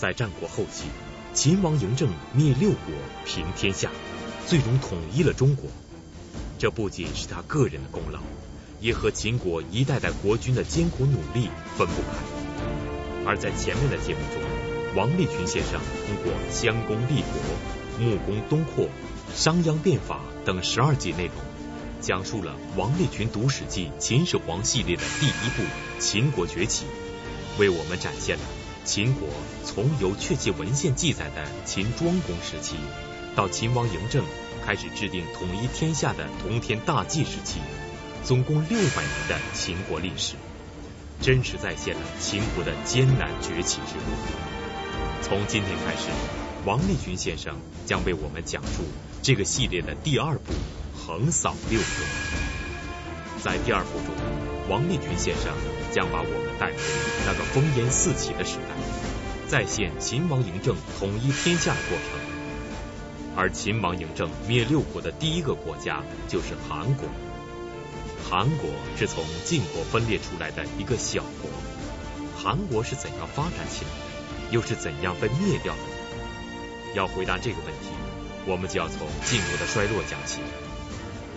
在战国后期，秦王嬴政灭六国，平天下，最终统一了中国。这不仅是他个人的功劳，也和秦国一代代国君的艰苦努力分不开。而在前面的节目中，王立群先生通过襄公立国、穆公东扩、商鞅变法等十二集内容，讲述了王立群读史记秦始皇系列的第一部《秦国崛起》，为我们展现了秦国从有确切文献记载的秦庄公时期，到秦王嬴政开始制定统一天下的同天大计时期，总共六百年的秦国历史，真实再现了秦国的艰难崛起之路。从今天开始，王立群先生将为我们讲述这个系列的第二部。横扫六国，在第二部中，王立群先生将把我们带回那个烽烟四起的时代，再现秦王嬴政统一天下的过程。而秦王嬴政灭六国的第一个国家就是韩国。韩国是从晋国分裂出来的一个小国。韩国是怎样发展起来的？又是怎样被灭掉的？要回答这个问题，我们就要从晋国的衰落讲起。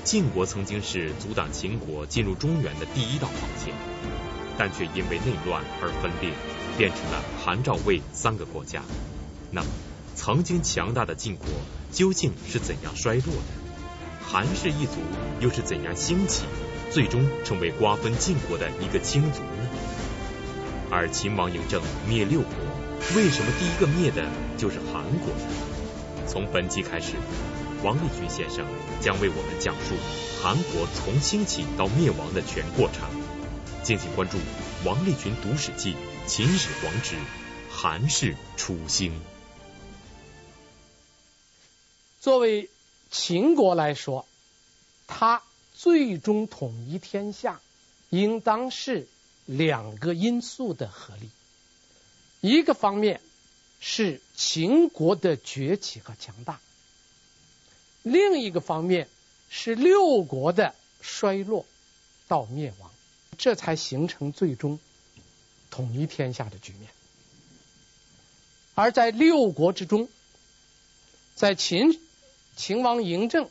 晋国曾经是阻挡秦国进入中原的第一道防线，但却因为内乱而分裂，变成了韩、赵、魏三个国家。那么，曾经强大的晋国究竟是怎样衰落的？韩氏一族又是怎样兴起，最终成为瓜分晋国的一个亲族呢？而秦王嬴政灭六国，为什么第一个灭的就是韩国呢？从本集开始。王立群先生将为我们讲述韩国从兴起到灭亡的全过程，敬请关注王立群读史记《秦始皇之韩氏初兴》。作为秦国来说，他最终统一天下，应当是两个因素的合力。一个方面是秦国的崛起和强大。另一个方面是六国的衰落到灭亡，这才形成最终统一天下的局面。而在六国之中，在秦秦王嬴政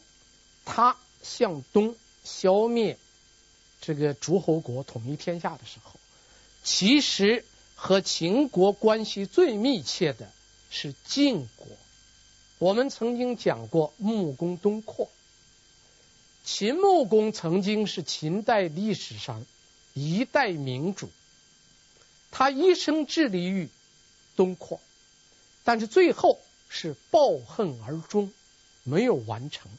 他向东消灭这个诸侯国，统一天下的时候，其实和秦国关系最密切的是晋国。我们曾经讲过穆公东扩，秦穆公曾经是秦代历史上一代明主，他一生致力于东扩，但是最后是抱恨而终，没有完成。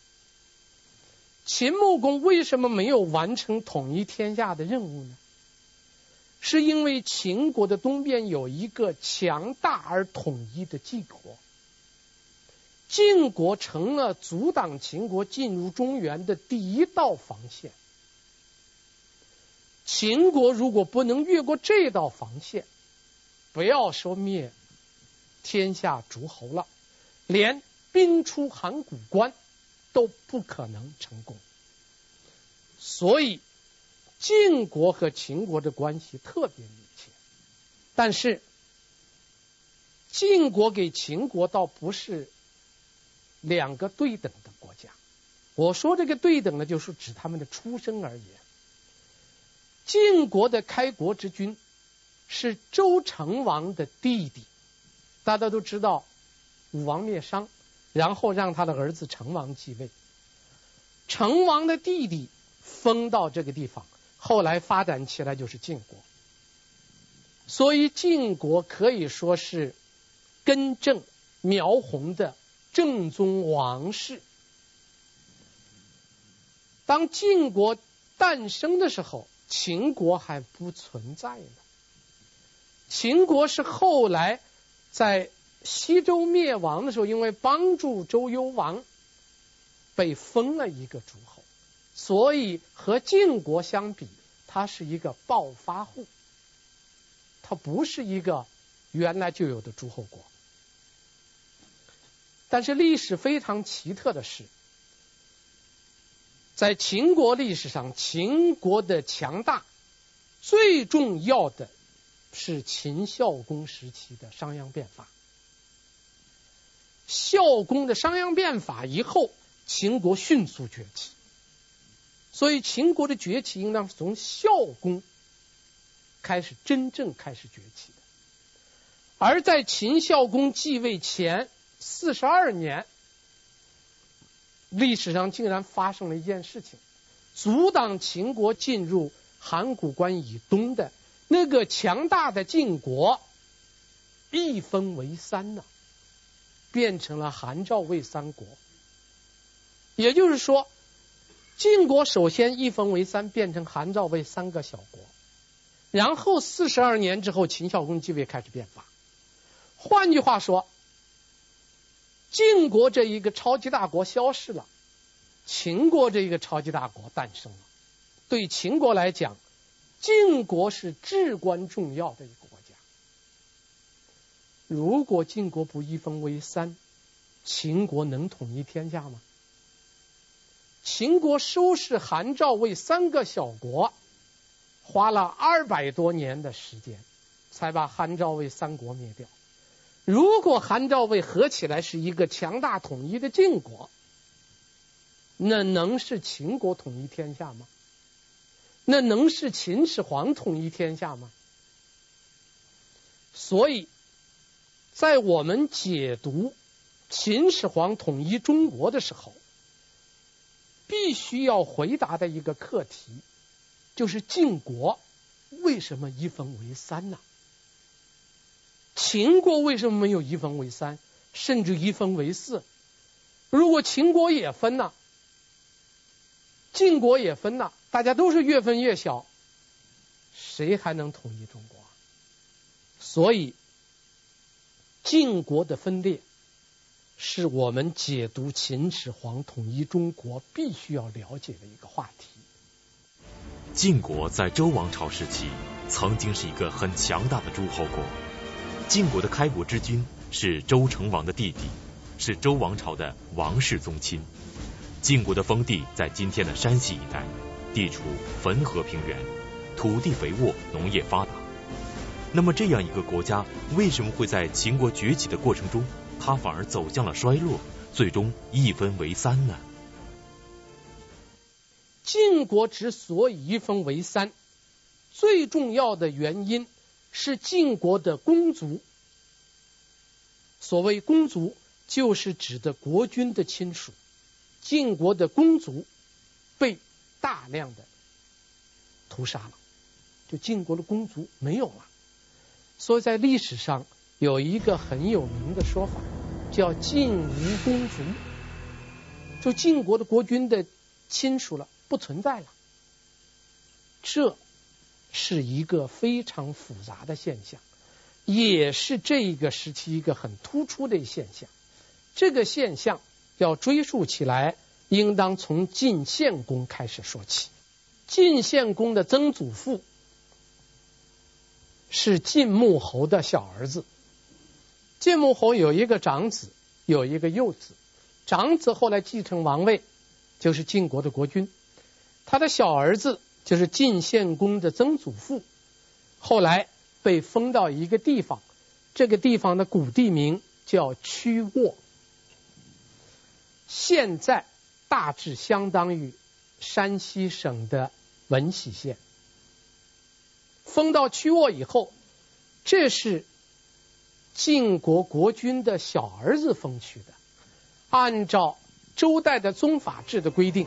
秦穆公为什么没有完成统一天下的任务呢？是因为秦国的东边有一个强大而统一的晋国。晋国成了阻挡秦国进入中原的第一道防线。秦国如果不能越过这道防线，不要说灭天下诸侯了，连兵出函谷关都不可能成功。所以，晋国和秦国的关系特别密切。但是，晋国给秦国倒不是。两个对等的国家，我说这个对等呢，就是指他们的出身而言。晋国的开国之君是周成王的弟弟，大家都知道，武王灭商，然后让他的儿子成王继位。成王的弟弟封到这个地方，后来发展起来就是晋国。所以晋国可以说是根正苗红的。正宗王室。当晋国诞生的时候，秦国还不存在呢。秦国是后来在西周灭亡的时候，因为帮助周幽王，被封了一个诸侯，所以和晋国相比，它是一个暴发户，它不是一个原来就有的诸侯国。但是历史非常奇特的是，在秦国历史上，秦国的强大最重要的是秦孝公时期的商鞅变法。孝公的商鞅变法以后，秦国迅速崛起。所以秦国的崛起应当是从孝公开始真正开始崛起的。而在秦孝公继位前四十二年，历史上竟然发生了一件事情，阻挡秦国进入函谷关以东的那个强大的晋国一分为三了，变成了韩赵魏三国。也就是说，晋国首先一分为三，变成韩赵魏三个小国，然后四十二年之后，秦孝公继位开始变法。换句话说，晋国这一个超级大国消失了，秦国这一个超级大国诞生了。对秦国来讲，晋国是至关重要的一个国家。如果晋国不一分为三，秦国能统一天下吗？秦国收拾韩赵魏三个小国，花了二百多年的时间，才把韩赵魏三国灭掉。如果韩赵魏合起来是一个强大统一的晋国，那能是秦国统一天下吗？那能是秦始皇统一天下吗？所以，在我们解读秦始皇统一中国的时候，必须要回答的一个课题，就是晋国为什么一分为三呢？秦国为什么没有一分为三，甚至一分为四？如果秦国也分了，晋国也分了，大家都是越分越小，谁还能统一中国？所以，晋国的分裂是我们解读秦始皇统一中国必须要了解的一个话题。晋国在周王朝时期曾经是一个很强大的诸侯国。晋国的开国之君是周成王的弟弟，是周王朝的王室宗亲。晋国的封地在今天的山西一带，地处汾河平原，土地肥沃，农业发达。那么这样一个国家，为什么会在秦国崛起的过程中，它反而走向了衰落，最终一分为三呢？晋国之所以一分为三，最重要的原因。是晋国的公族，所谓公族，就是指的国君的亲属。晋国的公族被大量的屠杀了，就晋国的公族没有了。所以在历史上有一个很有名的说法，叫“晋无公族”，就晋国的国君的亲属了，不存在了。这。是一个非常复杂的现象，也是这一个时期一个很突出的现象。这个现象要追溯起来，应当从晋献公开始说起。晋献公的曾祖父是晋穆侯的小儿子。晋穆侯有一个长子，有一个幼子。长子后来继承王位，就是晋国的国君。他的小儿子。就是晋献公的曾祖父，后来被封到一个地方，这个地方的古地名叫曲沃，现在大致相当于山西省的闻喜县。封到曲沃以后，这是晋国国君的小儿子封去的，按照周代的宗法制的规定。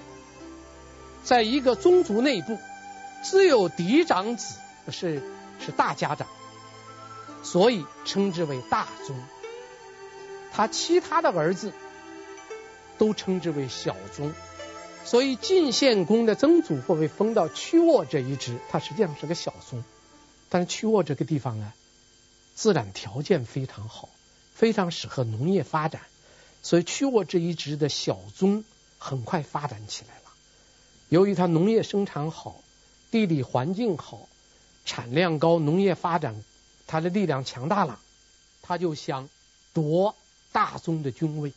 在一个宗族内部，只有嫡长子是是大家长，所以称之为大宗。他其他的儿子都称之为小宗。所以晋献公的曾祖父被封到曲沃这一支，他实际上是个小宗。但是曲沃这个地方呢，自然条件非常好，非常适合农业发展，所以曲沃这一支的小宗很快发展起来。由于它农业生产好，地理环境好，产量高，农业发展，它的力量强大了，他就想夺大宗的君位。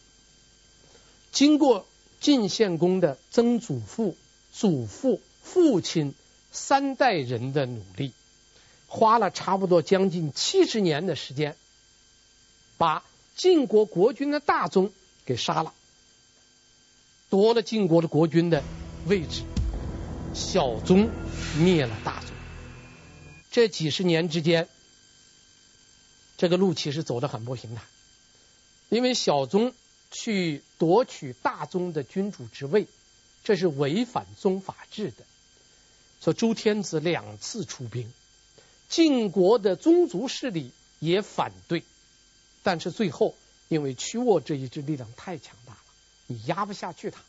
经过晋献公的曾祖父、祖父、父亲三代人的努力，花了差不多将近七十年的时间，把晋国国君的大宗给杀了，夺了晋国的国君的位置，小宗灭了大宗。这几十年之间，这个路其实走得很不平坦，因为小宗去夺取大宗的君主之位，这是违反宗法制的。说周天子两次出兵，晋国的宗族势力也反对，但是最后因为屈沃这一支力量太强大了，你压不下去他，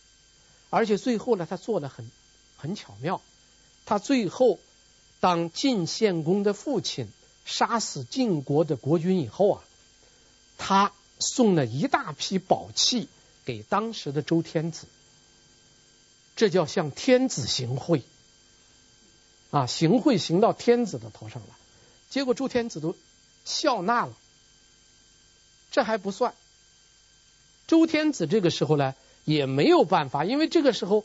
而且最后呢，他做的很很巧妙，他最后当晋献公的父亲杀死晋国的国君以后啊，他送了一大批宝器给当时的周天子，这叫向天子行贿。啊，行贿行到天子的头上了，结果周天子都笑纳了。这还不算，周天子这个时候呢也没有办法，因为这个时候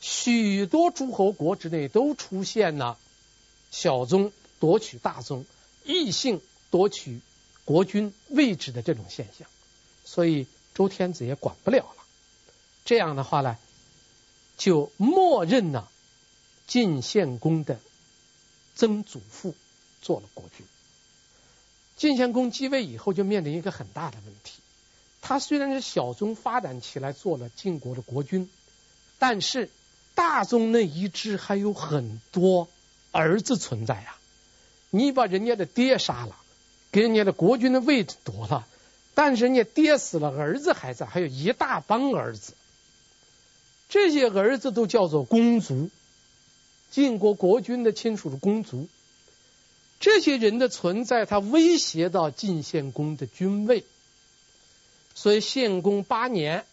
许多诸侯国之内都出现了小宗夺取大宗、异姓夺取国君位置的这种现象，所以周天子也管不了了。这样的话呢，就默认了。晋献公的曾祖父做了国君。晋献公继位以后，就面临一个很大的问题。他虽然是小宗发展起来做了晋国的国君，但是大宗那一支还有很多儿子存在啊。你把人家的爹杀了，给人家的国君的位置夺了，但是人家爹死了，儿子还在，还有一大帮儿子。这些儿子都叫做公族。晋国国君的亲属的公族，这些人的存在，他威胁到晋献公的君位，所以献公八年，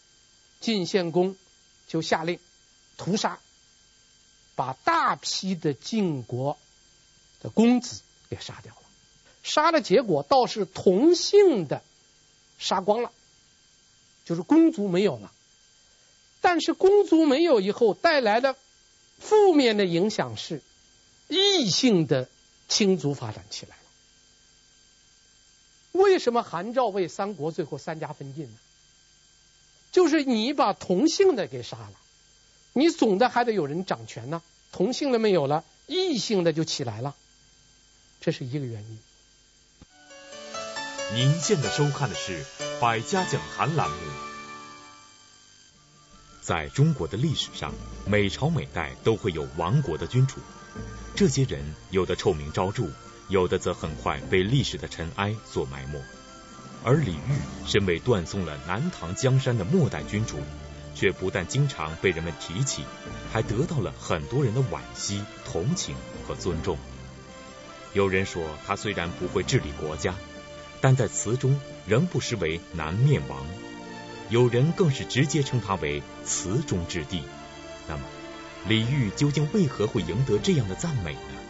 晋献公就下令屠杀，把大批的晋国的公子给杀掉了。杀的结果倒是同姓的杀光了，就是公族没有了。但是公族没有以后带来的。负面的影响是异姓的亲族发展起来。为什么韩赵魏三国最后三家分晋呢？就是你把同姓的给杀了，你总的还得有人掌权呢。同姓的没有了，异姓的就起来了，这是一个原因。您现在收看的是《百家讲坛》栏目。在中国的历史上，每朝每代都会有亡国的君主，这些人有的臭名昭著，有的则很快被历史的尘埃所埋没。而李煜身为断送了南唐江山的末代君主，却不但经常被人们提起，还得到了很多人的惋惜、同情和尊重。有人说，他虽然不会治理国家，但在词中仍不失为南面王。有人更是直接称他为词中之帝。那么，李煜究竟为何会赢得这样的赞美呢？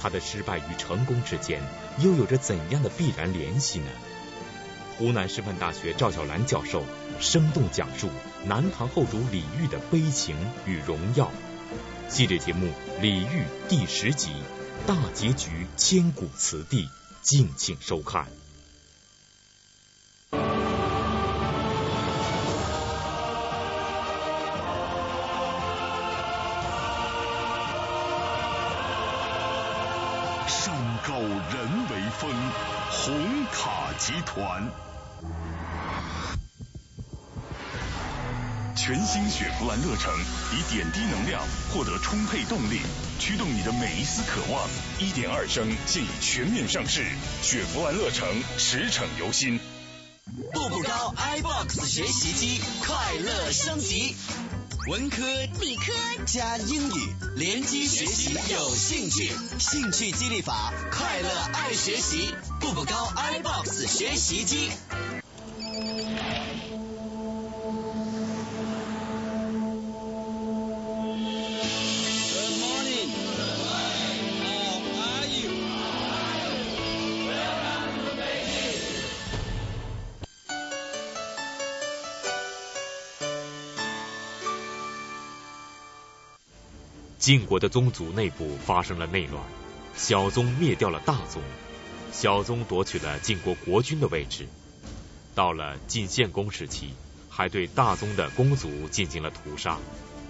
他的失败与成功之间又有着怎样的必然联系呢？湖南师范大学赵小兰教授生动讲述南唐后主李煜的悲情与荣耀。系列节目《李煜》第十集大结局，千古词帝，敬请收看。人为峰红卡集团，全新雪佛兰乐城以点滴能量获得充沛动力，驱动你的每一丝渴望。一点二升现已全面上市，雪佛兰乐城驰骋由心。步步高 iBox 学习机，快乐升级。文科、理科加英语，联机学习有兴趣，兴趣激励法，快乐爱学习，步步高 iBox 学习机。晋国的宗族内部发生了内乱，小宗灭掉了大宗，小宗夺取了晋国国君的位置。到了晋献公时期，还对大宗的公族进行了屠杀，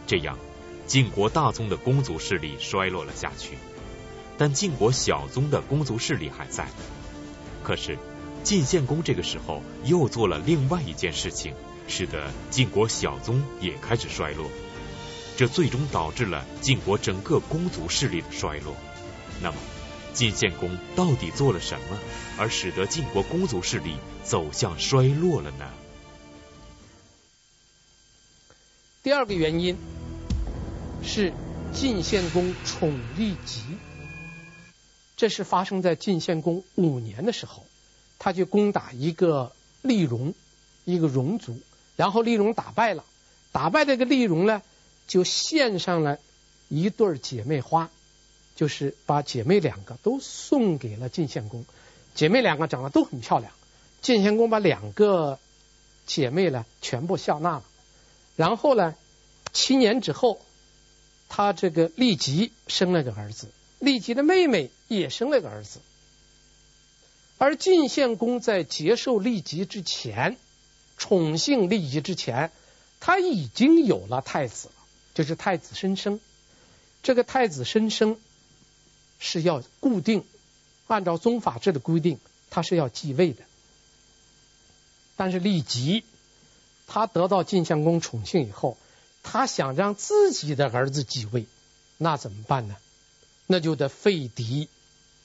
这样晋国大宗的公族势力衰落了下去，但晋国小宗的公族势力还在。可是晋献公这个时候又做了另外一件事情，使得晋国小宗也开始衰落，这最终导致了晋国整个公族势力的衰落。那么，晋献公到底做了什么，而使得晋国公族势力走向衰落了呢？第二个原因是晋献公宠郦吉，这是发生在晋献公五年的时候，他去攻打一个厉戎，一个戎族，然后厉戎打败了，打败这个厉戎呢，就献上了一对姐妹花。就是把姐妹两个都送给了晋献公，姐妹两个长得都很漂亮，晋献公把两个姐妹呢全部笑纳了，然后呢，七年之后，他这个立即生了个儿子，立即的妹妹也生了个儿子，而晋献公在接受立即之前，宠幸立即之前，他已经有了太子了，就是太子申生，这个太子申生。是要固定，按照宗法制的规定，他是要继位的。但是郦吉，他得到晋献公宠幸以后，他想让自己的儿子继位，那怎么办呢？那就得废嫡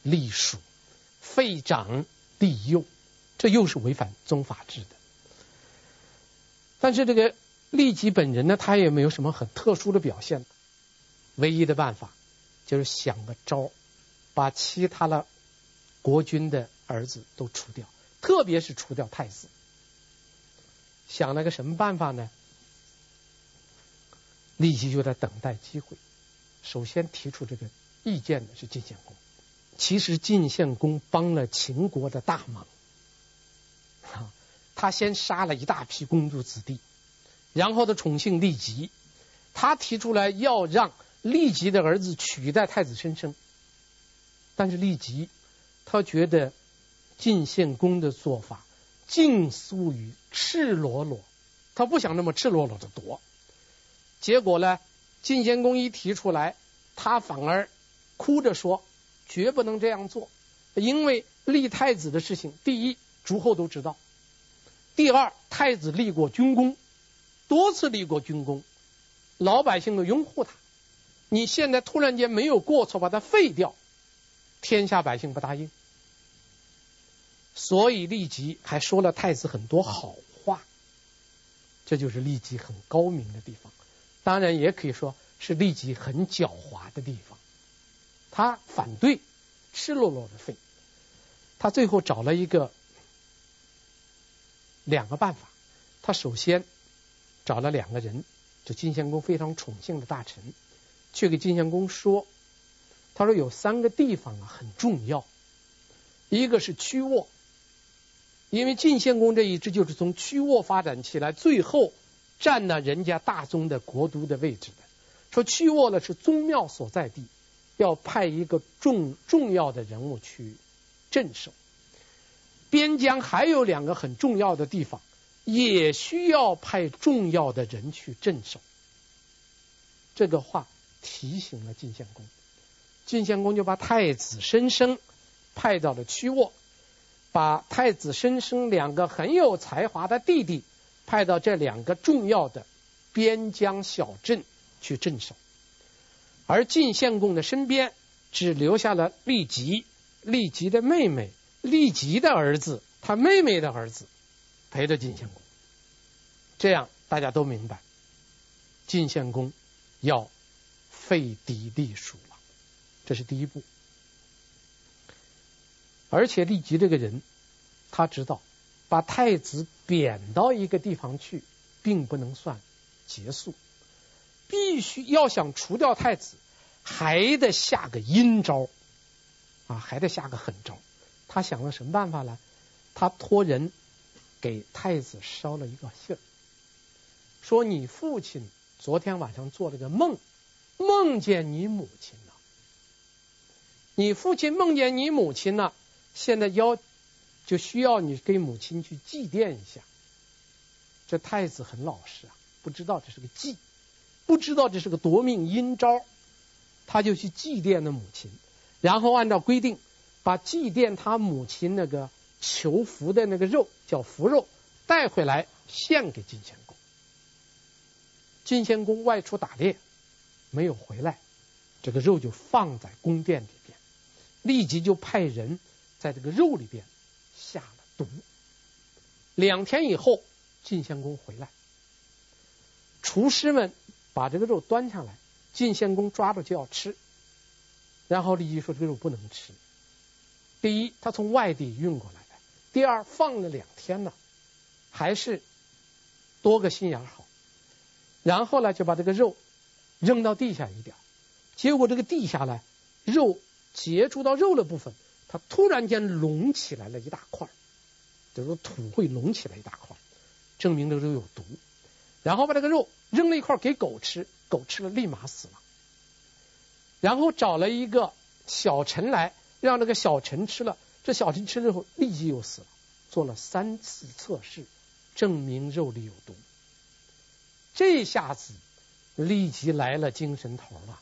立庶，废长立幼，这又是违反宗法制的。但是这个郦吉本人呢，他也没有什么很特殊的表现，唯一的办法就是想个招。把其他的国君的儿子都除掉，特别是除掉太子。想了个什么办法呢？立即就在等待机会。首先提出这个意见的是晋献公。其实晋献公帮了秦国的大忙。他先杀了一大批公主子弟，然后他宠幸郦吉。他提出来要让郦吉的儿子取代太子申生。但是郦吉，他觉得晋献公的做法近似于赤裸裸，他不想那么赤裸裸的夺。结果呢，晋献公一提出来，他反而哭着说：“绝不能这样做，因为立太子的事情，第一诸侯都知道；第二，太子立过军功，多次立过军功，老百姓都拥护他。你现在突然间没有过错，把他废掉。”天下百姓不答应，所以立即还说了太子很多好话，这就是立即很高明的地方。当然，也可以说是立即很狡猾的地方。他反对赤裸裸的废，他最后找了一个两个办法。他首先找了两个人，就晋献公非常宠幸的大臣，去给晋献公说。他说有三个地方啊很重要，一个是曲沃，因为晋献公这一支就是从曲沃发展起来，最后占了人家大宗的国都的位置的。说曲沃呢是宗庙所在地，要派一个重重要的人物去镇守。边疆还有两个很重要的地方，也需要派重要的人去镇守。这个话提醒了晋献公。晋献公就把太子申生派到了曲沃，把太子申生两个很有才华的弟弟派到这两个重要的边疆小镇去镇守，而晋献公的身边只留下了郦吉、郦吉的妹妹、郦吉的儿子、他妹妹的儿子陪着晋献公。这样大家都明白，晋献公要废嫡立庶了。这是第一步，而且立吉这个人，他知道把太子贬到一个地方去，并不能算结束，必须要想除掉太子，还得下个阴招，啊，还得下个狠招。他想了什么办法呢？他托人给太子捎了一个信儿，说你父亲昨天晚上做了个梦，梦见你母亲了。你父亲梦见你母亲呢，现在要就需要你给母亲去祭奠一下。这太子很老实啊，不知道这是个祭，不知道这是个夺命阴招，他就去祭奠了母亲，然后按照规定，把祭奠他母亲那个求福的那个肉叫福肉带回来献给晋献公。晋献公外出打猎，没有回来，这个肉就放在宫殿里边，立即就派人在这个肉里边下了毒。两天以后。晋献公回来，厨师们把这个肉端上来，晋献公抓着就要吃，然后立即说这个肉不能吃。第一，他从外地运过来；第二，放了两天了，还是多个心眼好。然后呢，就把这个肉扔到地下一点，结果这个地下呢，肉接触到肉的部分，它突然间隆起来了一大块，就是土会隆起来一大块。证明这个肉有毒，然后把这个肉扔了一块给狗吃，狗吃了立马死了。然后找了一个小陈来，让这个小陈吃了，这小臣吃了后立即又死了。做了三次测试，证明肉里有毒。这下子立即来了精神头了，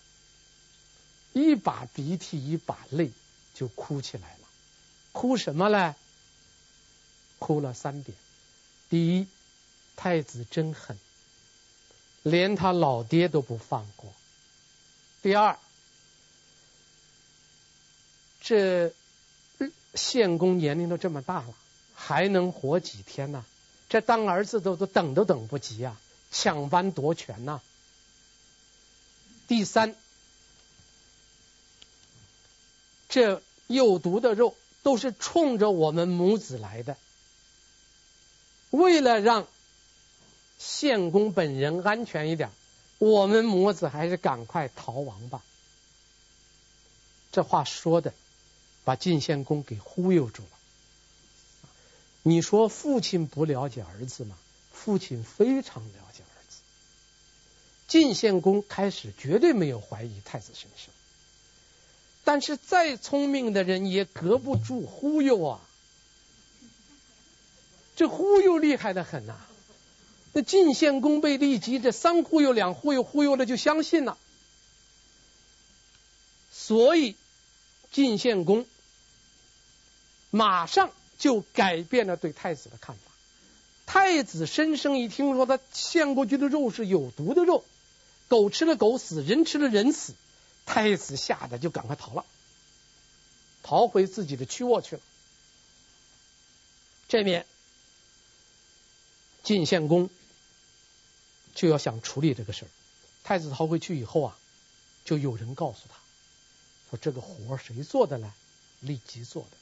一把鼻涕一把泪就哭起来了。哭什么呢？哭了三点，第一。太子真狠，连他老爹都不放过。第二，这献公年龄都这么大了，还能活几天呢？这当儿子都都等都等不及啊，抢班夺权呐！第三，这有毒的肉都是冲着我们母子来的，为了让。献公本人安全一点，我们母子还是赶快逃亡吧。这话说的，把晋献公给忽悠住了。你说父亲不了解儿子吗？父亲非常了解儿子。晋献公开始绝对没有怀疑太子身世，但是再聪明的人也隔不住忽悠啊。这忽悠厉害的很呐。那晋献公被酈姬这三忽悠两忽悠忽悠了，就相信了，所以晋献公马上就改变了对太子的看法。太子申生一听说他献过去的肉是有毒的肉，狗吃了狗死，人吃了人死，太子吓得就赶快逃了，逃回自己的曲沃去了。这面晋献公。就要想处理这个事儿，太子逃回去以后啊，就有人告诉他，说这个活谁做的呢？立即做的，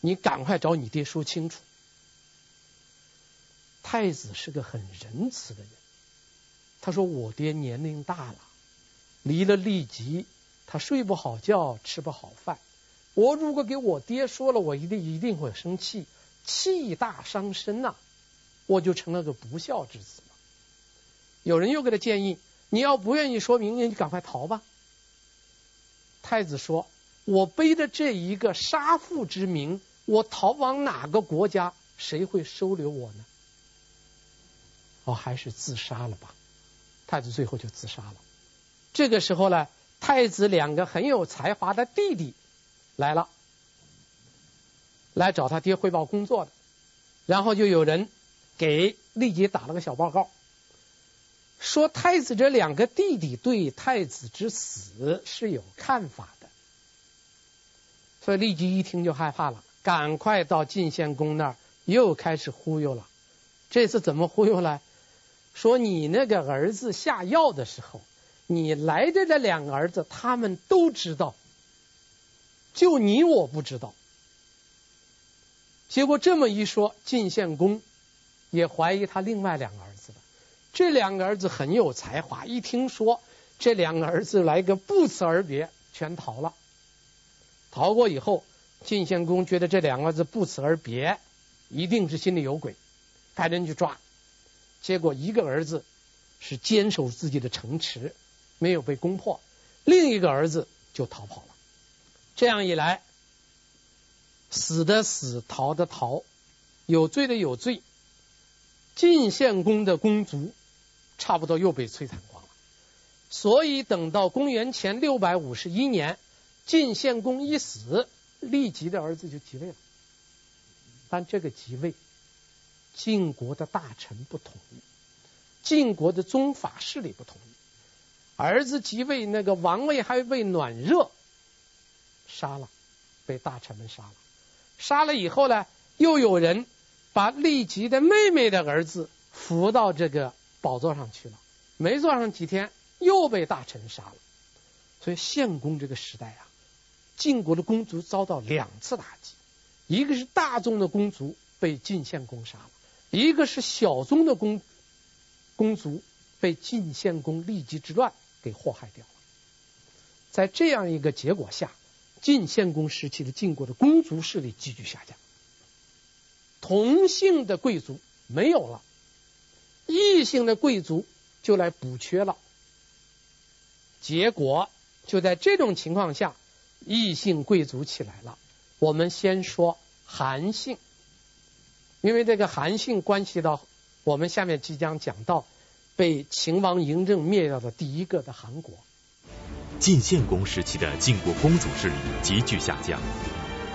你赶快找你爹说清楚。太子是个很仁慈的人，他说我爹年龄大了，离了酈姬，他睡不好觉，吃不好饭。我如果给我爹说了，我一定一定会生气，气大伤身呐、我就成了个不孝之子。有人又给他建议：“你要不愿意说明，你就赶快逃吧。”太子说：“我背着这一个杀父之名，我逃往哪个国家，谁会收留我呢？”我，还是自杀了吧。太子最后就自杀了。这个时候呢，太子两个很有才华的弟弟来了，来找他爹汇报工作的，然后就有人给立即打了个小报告。说太子这两个弟弟对太子之死是有看法的，所以立即一听就害怕了，赶快到晋献公那儿又开始忽悠了。这次怎么忽悠呢？说你那个儿子下药的时候，你来的这两个儿子他们都知道，就你我不知道。结果这么一说，晋献公也怀疑他另外两个儿子了。这两个儿子很有才华，一听说这两个儿子来个不辞而别，全逃了。逃过以后，晋献公觉得这两个字不辞而别，一定是心里有鬼，派人去抓。结果一个儿子是坚守自己的城池，没有被攻破；另一个儿子就逃跑了。这样一来，死的死，逃的逃，有罪的有罪。晋献公的公族差不多又被摧残光了，所以等到公元前六百五十一年，晋献公一死，酈吉的儿子就继位了。但这个继位，晋国的大臣不同意，晋国的宗法势力不同意。儿子继位，那个王位还未暖热，杀了，被大臣们杀了。杀了以后呢，又有人。把酈吉的妹妹的儿子扶到这个宝座上去了，没坐上几天，又被大臣杀了。所以献公这个时代啊，晋国的公族遭到两次打击，一个是大宗的公族被晋献公杀了，一个是小宗的公公族被晋献公酈吉之乱给祸害掉了。在这样一个结果下，晋献公时期的晋国的公族势力急剧下降。同姓的贵族没有了，异姓的贵族就来补缺了。结果就在这种情况下，异姓贵族起来了。我们先说韩姓，因为这个韩姓关系到我们下面即将讲到被秦王嬴政灭掉的第一个的韩国。晋献公时期的晋国公族势力急剧下降，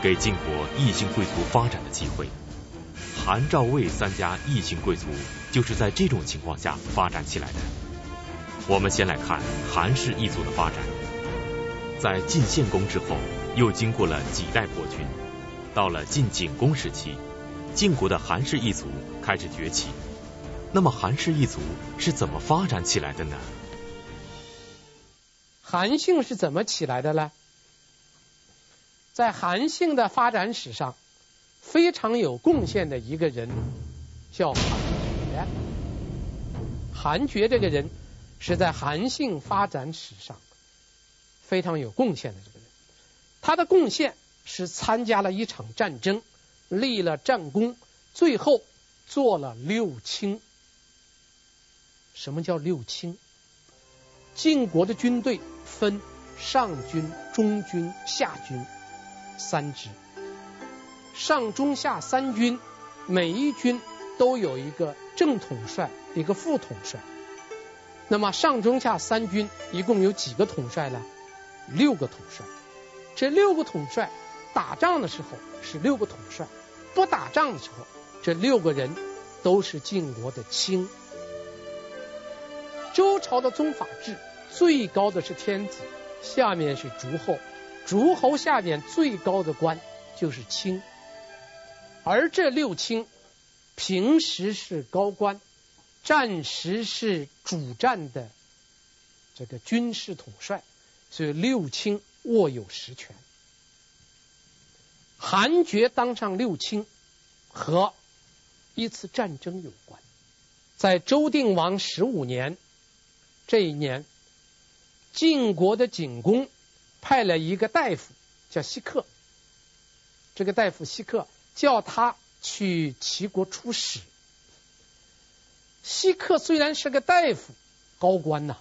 给晋国异姓贵族发展的机会。韩、赵、魏三家异姓贵族就是在这种情况下发展起来的。我们先来看韩氏一族的发展。在晋献公之后，又经过了几代国君，到了晋景公时期，晋国的韩氏一族开始崛起。那么韩氏一族是怎么发展起来的呢？韩姓是怎么起来的呢？在韩姓的发展史上。非常有贡献的一个人叫韩厥。韩厥这个人是在韩姓发展史上非常有贡献的这个人。他的贡献是参加了一场战争，立了战功，最后做了六卿。什么叫六卿？晋国的军队分上军、中军、下军三支。上中下三军，每一军都有一个正统帅，一个副统帅。那么上中下三军一共有几个统帅呢？六个统帅。这六个统帅打仗的时候是六个统帅，不打仗的时候，这六个人都是晋国的卿。周朝的宗法制，最高的是天子，下面是诸侯，诸侯下面最高的官就是卿。而这六卿平时是高官，战时是主战的这个军事统帅，所以六卿握有实权。韩厥当上六卿和一次战争有关，在周定王十五年这一年，晋国的景公派了一个大夫叫西克，这个大夫西克。叫他去齐国出使。西克虽然是个大夫、高官呐，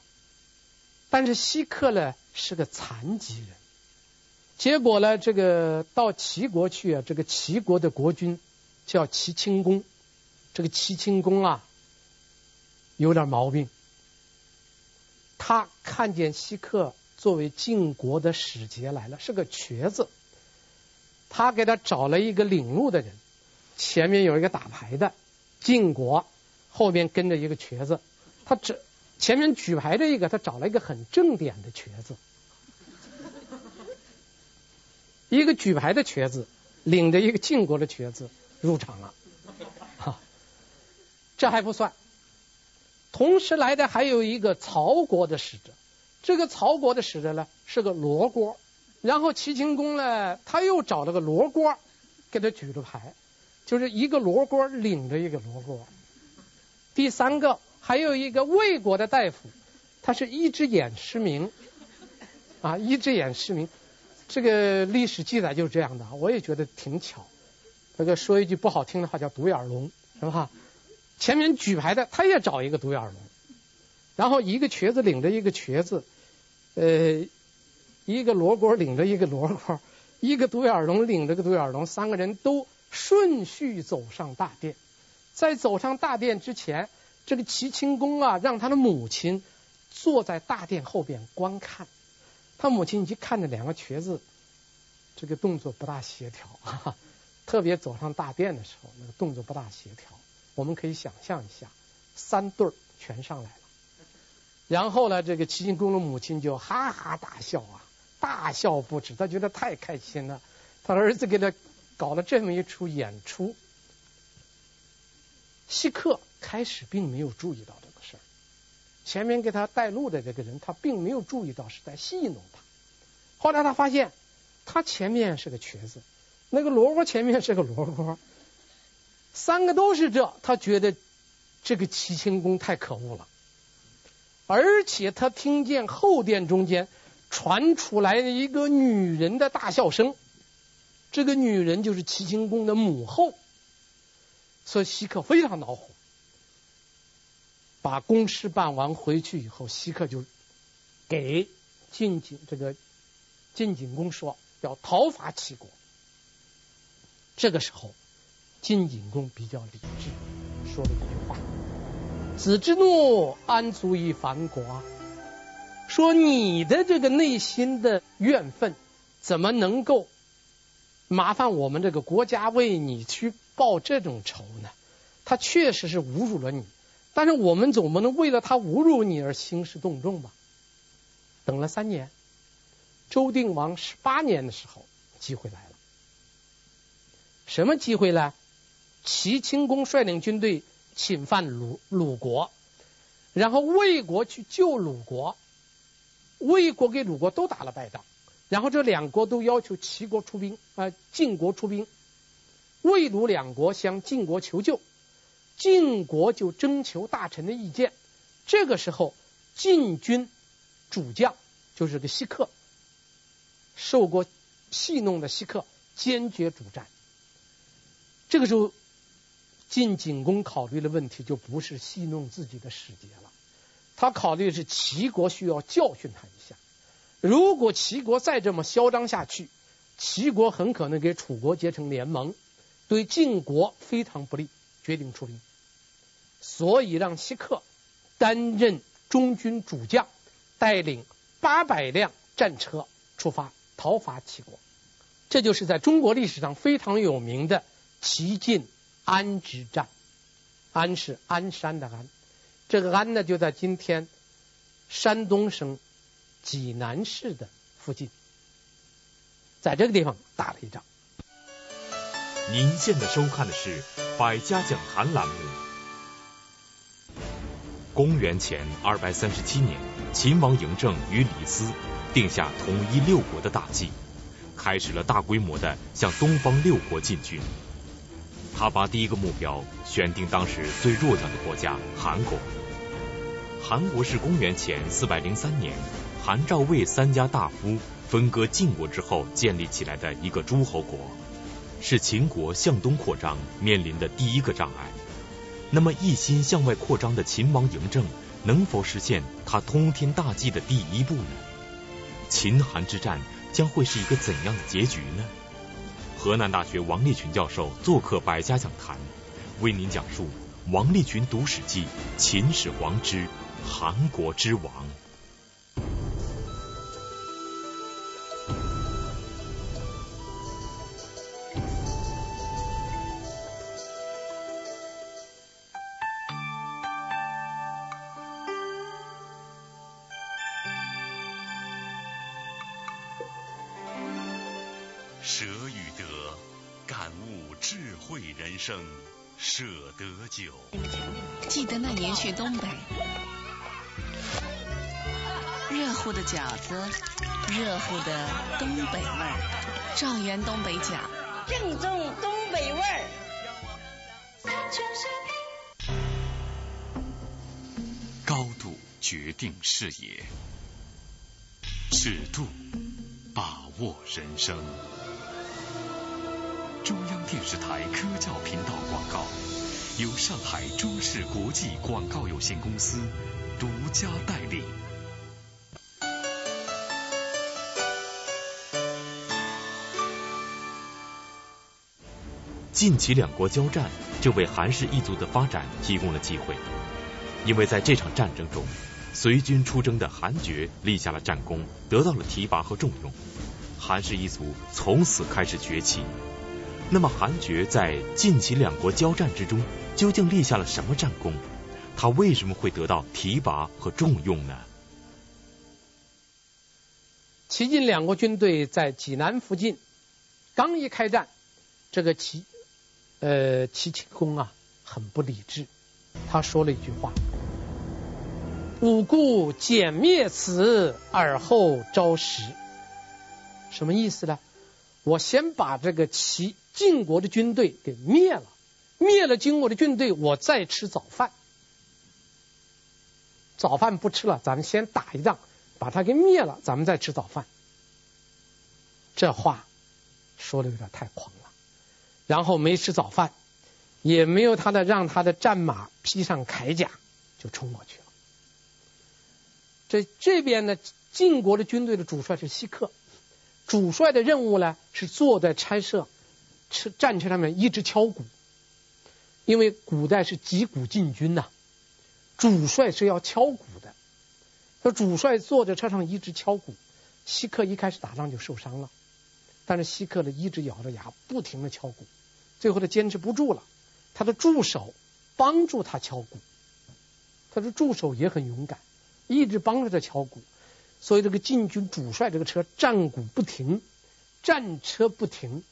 但是西克呢是个残疾人。结果呢，这个到齐国去啊，这个齐国的国君叫齐清公，这个齐清公啊有点毛病。他看见西克作为晋国的使节来了，是个瘸子。他给他找了一个领路的人，前面有一个打牌的晋国，后面跟着一个瘸子。他这前面举牌这一个，他找了一个很正点的瘸子，一个举牌的瘸子领着一个晋国的瘸子入场了。哈，这还不算，同时来的还有一个曹国的使者，这个曹国的使者呢是个罗锅。然后齐秦公呢，他又找了个罗锅，给他举了牌，就是一个罗锅领着一个罗锅。第三个还有一个魏国的大夫，他是一只眼失明，啊，一只眼失明，这个历史记载就是这样的，我也觉得挺巧。这个说一句不好听的话叫独眼龙，是吧？前面举牌的他也找一个独眼龙，然后一个瘸子领着一个瘸子，呃。一个罗锅领着一个罗锅，一个独眼龙领着个独眼龙，三个人都顺序走上大殿。在走上大殿之前，这个齐清公啊，让他的母亲坐在大殿后边观看。他母亲一看着两个瘸子，这个动作不大协调，特别走上大殿的时候，那个动作不大协调。我们可以想象一下，三对儿全上来了。然后呢，这个齐清公的母亲就哈哈大笑啊，大笑不止，他觉得太开心了，他儿子给他搞了这么一出演出。西克开始并没有注意到这个事儿，前面给他带路的这个人，他并没有注意到是在戏弄他。后来他发现，他前面是个瘸子，那个萝卜前面是个萝卜，三个都是这，他觉得这个齐清公太可恶了。而且他听见后殿中间传出来一个女人的大笑声，这个女人就是齐清公的母后。所以西克非常恼火，把公事办完回去以后，西克就给晋景这个晋景公说要讨伐齐国。这个时候，晋景公比较理智，说了一句话：“子之怒，安足以反国？”说你的这个内心的怨愤，怎么能够麻烦我们这个国家为你去？报这种仇呢？他确实是侮辱了你，但是我们总不能为了他侮辱你而兴师动众吧？等了三年，周定王十八年的时候，机会来了。什么机会呢？齐清公率领军队侵犯鲁鲁国，然后魏国去救鲁国，魏国给鲁国都打了败仗，然后这两国都要求齐国出兵啊，呃，晋国出兵。魏鲁两国向晋国求救，晋国就征求大臣的意见。这个时候，晋军主将就是个西克，受过戏弄的西克坚决主战。这个时候，晋景公考虑的问题就不是戏弄自己的使节了，他考虑的是齐国需要教训他一下。如果齐国再这么嚣张下去，齐国很可能给楚国结成联盟。对晋国非常不利，决定出兵，所以让西克担任中军主将，带领八百辆战车出发讨伐齐国。这就是在中国历史上非常有名的齐晋安之战。安是鞍山的鞍，这个鞍呢就在今天山东省济南市的附近，在这个地方打了一仗。您现在收看的是《百家讲坛》栏目。公元前二百三十七年，秦王嬴政与李斯定下统一六国的大计，开始了大规模的向东方六国进军。他把第一个目标选定当时最弱小的国家韩国。韩国是公元前四百零三年韩赵魏三家大夫分割晋国之后建立起来的一个诸侯国。是秦国向东扩张面临的第一个障碍。那么，一心向外扩张的秦王嬴政，能否实现他通天大计的第一步呢？秦韩之战将会是一个怎样的结局呢？河南大学王立群教授做客百家讲坛，为您讲述王立群读史记：秦始皇之韩国之亡。饺子，热乎的东北味儿，赵源东北饺，正宗东北味儿。高度决定视野，尺度把握人生。中央电视台科教频道广告，由上海中视国际广告有限公司独家代理。晋齐两国交战，就为韩氏一族的发展提供了机会。因为在这场战争中，随军出征的韩厥立下了战功，得到了提拔和重用，韩氏一族从此开始崛起。那么，韩厥在晋齐两国交战之中究竟立下了什么战功？他为什么会得到提拔和重用呢？齐晋两国军队在济南附近刚一开战，这个齐呃齐清公啊很不理智，他说了一句话：“吾故简灭此，而后招食。”什么意思呢？我先把这个齐晋国的军队给灭了，灭了晋国的军队，我再吃早饭。早饭不吃了，咱们先打一仗，把他给灭了，咱们再吃早饭。这话说的有点太狂了。然后没吃早饭，也没有他的让他的战马披上铠甲，就冲过去了。这这边呢，晋国的军队的主帅是西克，主帅的任务呢是坐在差车车战车上面一直敲鼓，因为古代是击鼓进军呐。主帅是要敲鼓的，说主帅坐在车上一直敲鼓，西克一开始打仗就受伤了，但是西克呢一直咬着牙不停的敲鼓，最后他坚持不住了，他的助手帮助他敲鼓，他的助手也很勇敢，一直帮着他敲鼓，所以这个晋军主帅这个车战鼓不停，战车不停，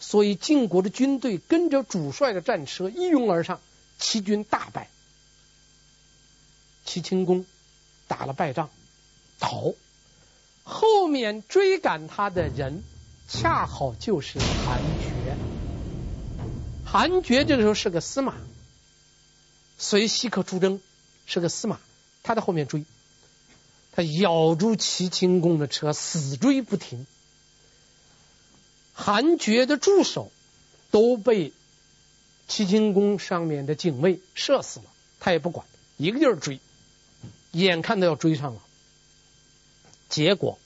所以晋国的军队跟着主帅的战车一拥而上，齐军大败。齐清公打了败仗，逃，后面追赶他的人恰好就是韩厥。韩厥这个时候是个司马，随西克出征，是个司马，他在后面追，他咬住齐清公的车，死追不停。韩厥的助手都被齐清公上面的警卫射死了，他也不管，一个劲儿追。眼看都要追上了，结果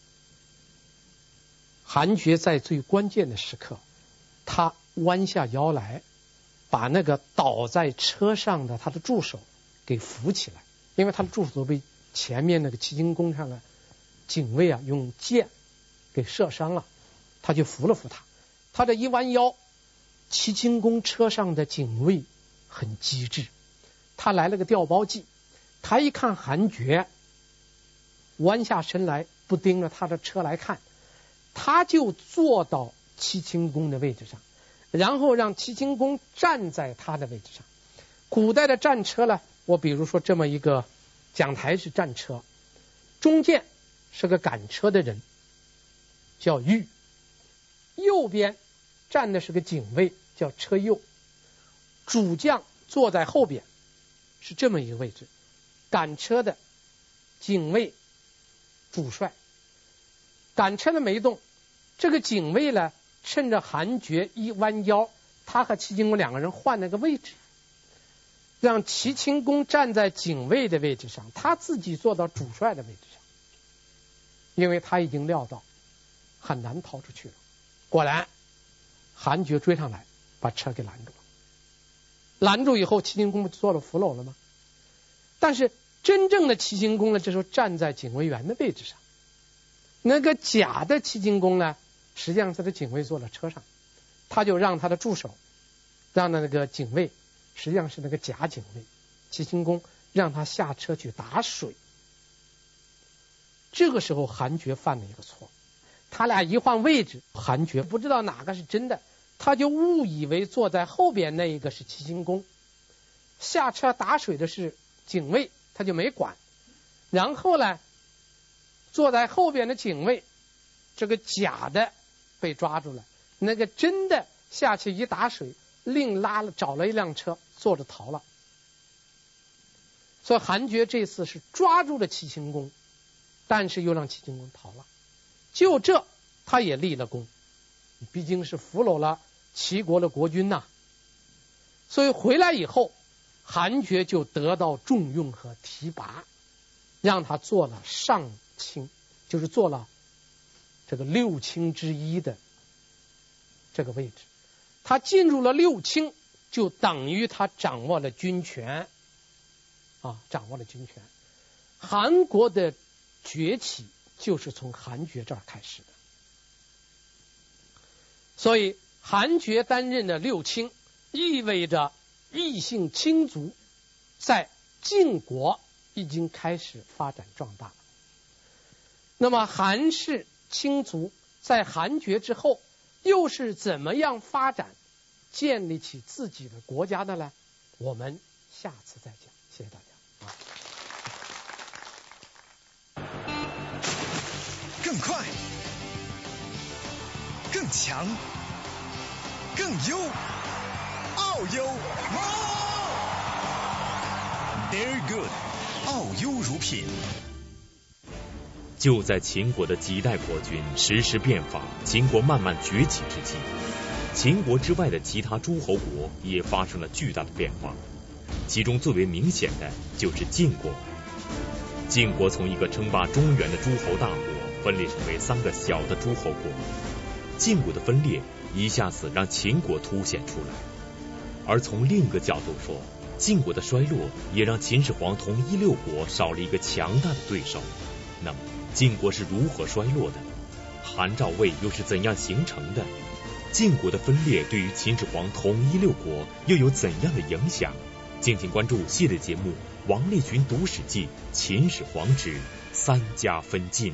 韩厥在最关键的时刻，他弯下腰来，把那个倒在车上的他的助手给扶起来，因为他的助手被前面那个齐清公上的警卫啊用箭给射伤了，他就扶了扶他，他这一弯腰，齐清公车上的警卫很机智，他来了个调包计。他一看韩厥，弯下身来，不盯着他的车来看，他就坐到齐清公的位置上，然后让齐清公站在他的位置上。古代的战车呢，我比如说这么一个讲台是战车，中间是个赶车的人，叫御，右边站的是个警卫，叫车右，主将坐在后边，是这么一个位置。赶车的警卫主帅，赶车的没动，这个警卫呢，趁着韩厥一弯腰，他和齐清公两个人换了个位置，让齐清公站在警卫的位置上，他自己坐到主帅的位置上，因为他已经料到很难逃出去了。果然，韩厥追上来，把车给拦住了。拦住以后，齐清公不做了俘虏了吗？但是。真正的齐清公呢，这时候站在警卫员的位置上。那个假的齐清公呢，实际上他的警卫坐在车上，他就让他的助手，让那个警卫，实际上是那个假警卫，齐清公让他下车去打水。这个时候，韩厥犯了一个错，他俩一换位置，韩厥不知道哪个是真的，他就误以为坐在后边那一个是齐清公，下车打水的是警卫。他就没管，然后呢，坐在后边的警卫，这个假的被抓住了，那个真的下去一打水，另拉了找了一辆车坐着逃了。所以韩厥这次是抓住了齐清公，但是又让齐清公逃了，就这他也立了功，毕竟是俘虏了齐国的国君呐，所以回来以后。韩厥就得到重用和提拔，让他做了上卿，就是做了这个六卿之一的这个位置。他进入了六卿，就等于他掌握了军权，啊，掌握了军权。韩国的崛起就是从韩厥这儿开始的，所以韩厥担任的六卿，意味着异姓亲族在晋国已经开始发展壮大。那么韩氏青族在韩厥之后，又是怎么样发展、建立起自己的国家的呢？我们下次再讲。谢谢大家。更快，更强，更优，奥优，Very good，奥优乳品。就在秦国的几代国君实施变法，秦国慢慢崛起之际，秦国之外的其他诸侯国也发生了巨大的变化，其中最为明显的就是晋国。晋国从一个称霸中原的诸侯大国。分裂成为三个小的诸侯国，晋国的分裂一下子让秦国凸显出来。而从另一个角度说，晋国的衰落也让秦始皇统一六国少了一个强大的对手。那么，晋国是如何衰落的？韩赵魏又是怎样形成的？晋国的分裂对于秦始皇统一六国又有怎样的影响？敬请关注系列节目《王立群读史记·秦始皇之三家分晋》。